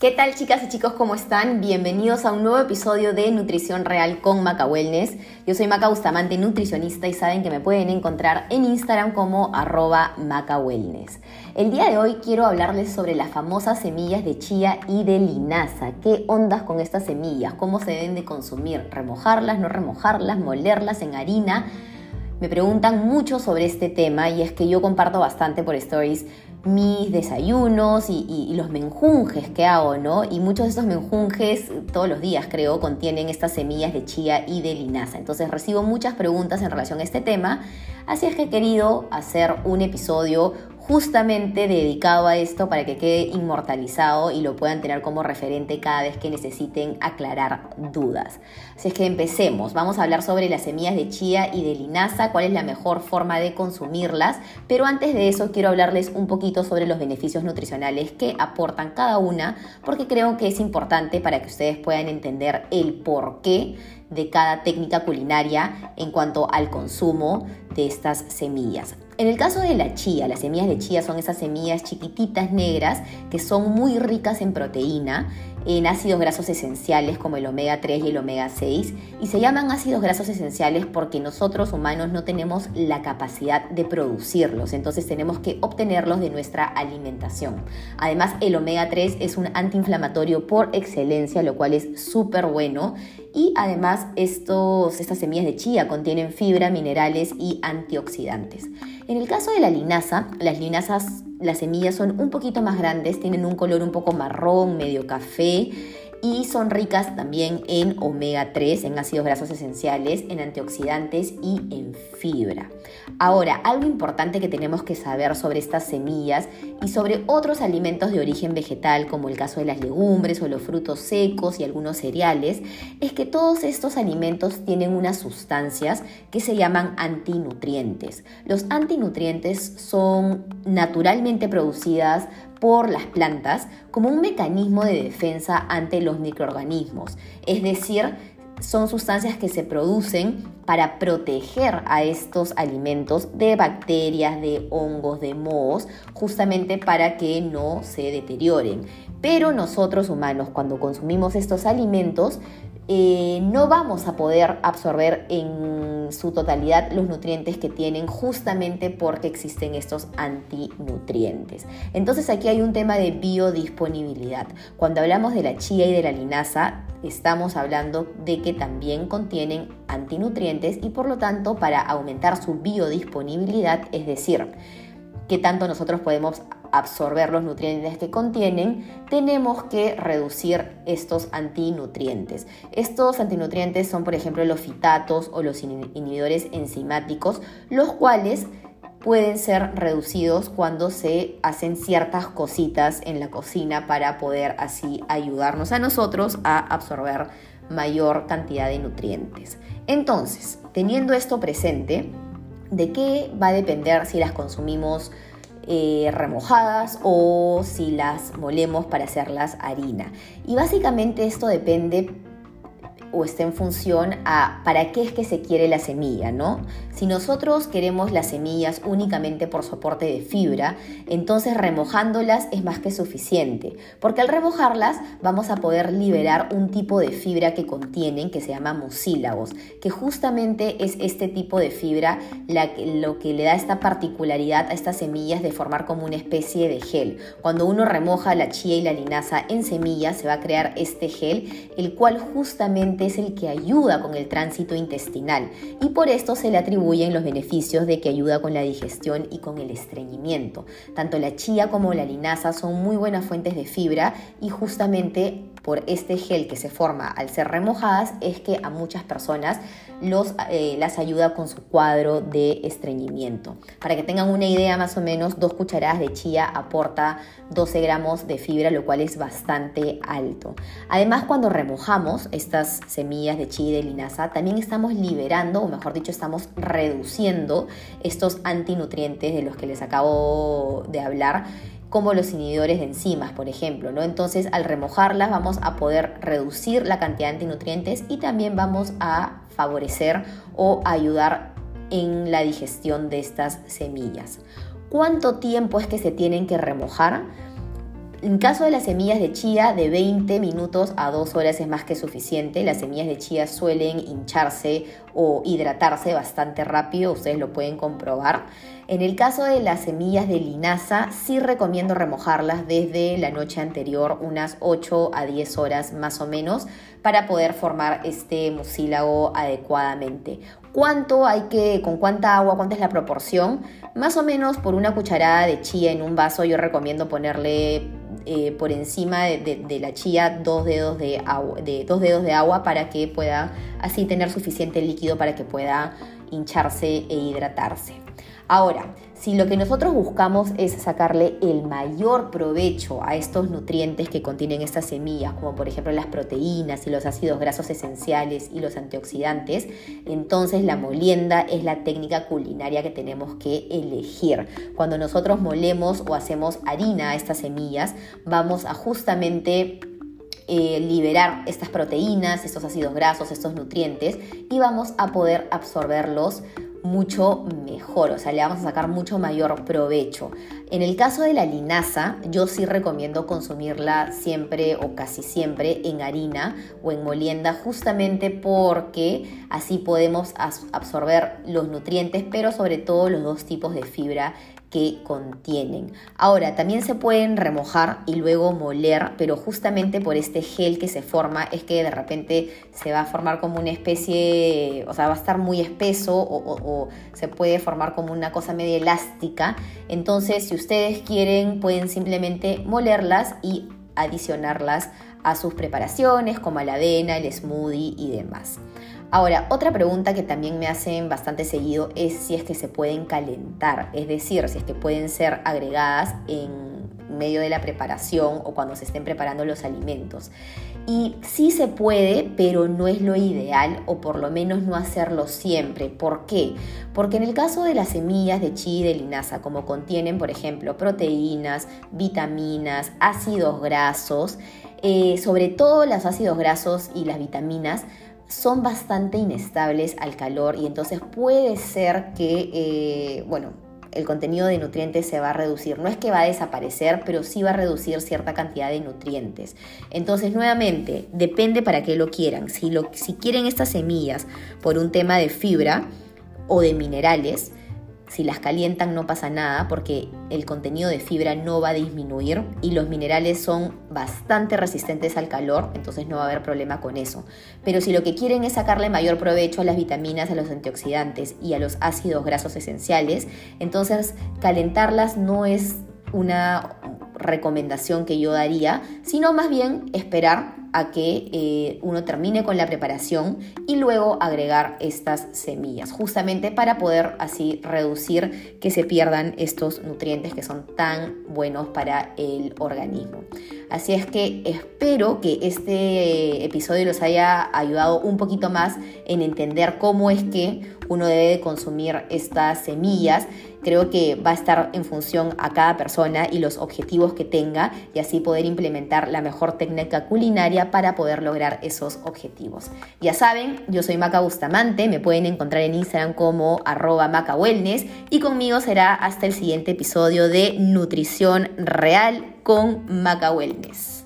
¿Qué tal chicas y chicos? ¿Cómo están? Bienvenidos a un nuevo episodio de Nutrición Real con Maca Wellness. Yo soy Maca Bustamante, nutricionista y saben que me pueden encontrar en Instagram como arroba Maca. El día de hoy quiero hablarles sobre las famosas semillas de chía y de linaza. ¿Qué ondas con estas semillas? ¿Cómo se deben de consumir? ¿Remojarlas, no remojarlas, molerlas en harina? Me preguntan mucho sobre este tema y es que yo comparto bastante por stories mis desayunos y, los menjunjes que hago, ¿no? Y muchos de estos menjunjes, todos los días creo, contienen estas semillas de chía y de linaza. Entonces recibo muchas preguntas en relación a este tema, así es que he querido hacer un episodio justamente dedicado a esto para que quede inmortalizado y lo puedan tener como referente cada vez que necesiten aclarar dudas. Así es que empecemos. Vamos a hablar sobre las semillas de chía y de linaza, cuál es la mejor forma de consumirlas, pero antes de eso quiero hablarles un poquito sobre los beneficios nutricionales que aportan cada una, porque creo que es importante para que ustedes puedan entender el porqué de cada técnica culinaria en cuanto al consumo de estas semillas. En el caso de la chía, las semillas de chía son esas semillas chiquititas negras que son muy ricas en proteína, en ácidos grasos esenciales como el omega 3 y el omega 6 y se llaman ácidos grasos esenciales porque nosotros humanos no tenemos la capacidad de producirlos, entonces tenemos que obtenerlos de nuestra alimentación. Además, el omega 3 es un antiinflamatorio por excelencia, lo cual es súper bueno y además estos, estas semillas de chía contienen fibra, minerales y antioxidantes. En el caso de la linaza, las linazas, las semillas son un poquito más grandes, tienen un color un poco marrón, medio café y son ricas también en omega 3, en ácidos grasos esenciales, en antioxidantes y en fibra. Ahora, algo importante que tenemos que saber sobre estas semillas y sobre otros alimentos de origen vegetal, como el caso de las legumbres o los frutos secos y algunos cereales, es que todos estos alimentos tienen unas sustancias que se llaman antinutrientes. Los antinutrientes son naturalmente producidas por las plantas como un mecanismo de defensa ante los microorganismos, es decir, son sustancias que se producen para proteger a estos alimentos de bacterias, de hongos, de mohos, justamente para que no se deterioren. Pero nosotros humanos, cuando consumimos estos alimentos, eh, no vamos a poder absorber en su totalidad los nutrientes que tienen justamente porque existen estos antinutrientes. Entonces aquí hay un tema de biodisponibilidad. Cuando hablamos de la chía y de la linaza, estamos hablando de que también contienen antinutrientes y por lo tanto para aumentar su biodisponibilidad, es decir, que tanto nosotros podemos absorber los nutrientes que contienen, tenemos que reducir estos antinutrientes. Estos antinutrientes son, por ejemplo, los fitatos o los inhibidores enzimáticos, los cuales pueden ser reducidos cuando se hacen ciertas cositas en la cocina para poder así ayudarnos a nosotros a absorber mayor cantidad de nutrientes. Entonces, teniendo esto presente, ¿de qué va a depender si las consumimos eh, remojadas o si las molemos para hacerlas harina. Y básicamente esto depende o está en función a para qué es que se quiere la semilla, ¿no? Si nosotros queremos las semillas únicamente por soporte de fibra, entonces remojándolas es más que suficiente, porque al remojarlas vamos a poder liberar un tipo de fibra que contienen que se llama mucílagos, que justamente es este tipo de fibra lo que le da esta particularidad a estas semillas de formar como una especie de gel. Cuando uno remoja la chía y la linaza en semillas se va a crear este gel, el cual justamente es el que ayuda con el tránsito intestinal y por esto se le atribuyen los beneficios de que ayuda con la digestión y con el estreñimiento. Tanto la chía como la linaza son muy buenas fuentes de fibra y justamente por este gel que se forma al ser remojadas es que a muchas personas los, eh, las ayuda con su cuadro de estreñimiento. Para que tengan una idea más o menos, dos cucharadas de chía aporta 12 gramos de fibra, lo cual es bastante alto. Además, cuando remojamos estas semillas de chía y de linaza, también estamos liberando, o mejor dicho, estamos reduciendo estos antinutrientes de los que les acabo de hablar como los inhibidores de enzimas, por ejemplo, ¿no? Entonces, al remojarlas vamos a poder reducir la cantidad de antinutrientes y también vamos a favorecer o ayudar en la digestión de estas semillas. ¿Cuánto tiempo es que se tienen que remojar? En caso de las semillas de chía, de 20 minutos a 2 horas es más que suficiente. Las semillas de chía suelen hincharse o hidratarse bastante rápido, ustedes lo pueden comprobar. En el caso de las semillas de linaza, sí recomiendo remojarlas desde la noche anterior, unas 8 a 10 horas más o menos, para poder formar este mucílago adecuadamente. ¿Cuánto hay que, con cuánta agua, cuánta es la proporción? Más o menos por una cucharada de chía en un vaso yo recomiendo ponerle eh, por encima de, la chía dos dedos de, agua, de dos dedos de agua para que pueda así tener suficiente líquido para que pueda hincharse e hidratarse. Ahora, si lo que nosotros buscamos es sacarle el mayor provecho a estos nutrientes que contienen estas semillas, como por ejemplo las proteínas y los ácidos grasos esenciales y los antioxidantes, entonces la molienda es la técnica culinaria que tenemos que elegir. Cuando nosotros molemos o hacemos harina a estas semillas, vamos a justamente eh, liberar estas proteínas, estos ácidos grasos, estos nutrientes y vamos a poder absorberlos mucho mejor, o sea, le vamos a sacar mucho mayor provecho. En el caso de la linaza, yo sí recomiendo consumirla siempre o casi siempre en harina o en molienda, justamente porque así podemos absorber los nutrientes, pero sobre todo los dos tipos de fibra que contienen. Ahora, también se pueden remojar y luego moler, pero justamente por este gel que se forma es que de repente se va a formar como una especie, o sea, va a estar muy espeso o, se puede formar como una cosa media elástica. Entonces, si ustedes quieren, pueden simplemente molerlas y adicionarlas a sus preparaciones como a la avena, el smoothie y demás. Ahora, otra pregunta que también me hacen bastante seguido es si es que se pueden calentar, es decir, si es que pueden ser agregadas en medio de la preparación o cuando se estén preparando los alimentos. Y sí se puede, pero no es lo ideal o por lo menos no hacerlo siempre. ¿Por qué? Porque en el caso de las semillas de chile y de linaza, como contienen, por ejemplo, proteínas, vitaminas, ácidos grasos, eh, sobre todo los ácidos grasos y las vitaminas, son bastante inestables al calor y entonces puede ser que, eh, bueno, el contenido de nutrientes se va a reducir. No es que va a desaparecer, pero sí va a reducir cierta cantidad de nutrientes. Entonces, nuevamente, depende para qué lo quieran. Si, lo, si quieren estas semillas por un tema de fibra o de minerales, si las calientan no pasa nada porque el contenido de fibra no va a disminuir y los minerales son bastante resistentes al calor, entonces no va a haber problema con eso. Pero si lo que quieren es sacarle mayor provecho a las vitaminas, a los antioxidantes y a los ácidos grasos esenciales, entonces calentarlas no es una recomendación que yo daría, sino más bien esperar a que eh, uno termine con la preparación y luego agregar estas semillas, justamente para poder así reducir que se pierdan estos nutrientes que son tan buenos para el organismo. Así es que espero que este episodio los haya ayudado un poquito más en entender cómo es que uno debe consumir estas semillas creo que va a estar en función a cada persona y los objetivos que tenga y así poder implementar la mejor técnica culinaria para poder lograr esos objetivos. Ya saben, yo soy Maca Bustamante, me pueden encontrar en Instagram como arroba Maca Wellness y conmigo será hasta el siguiente episodio de Nutrición Real con Maca Wellness.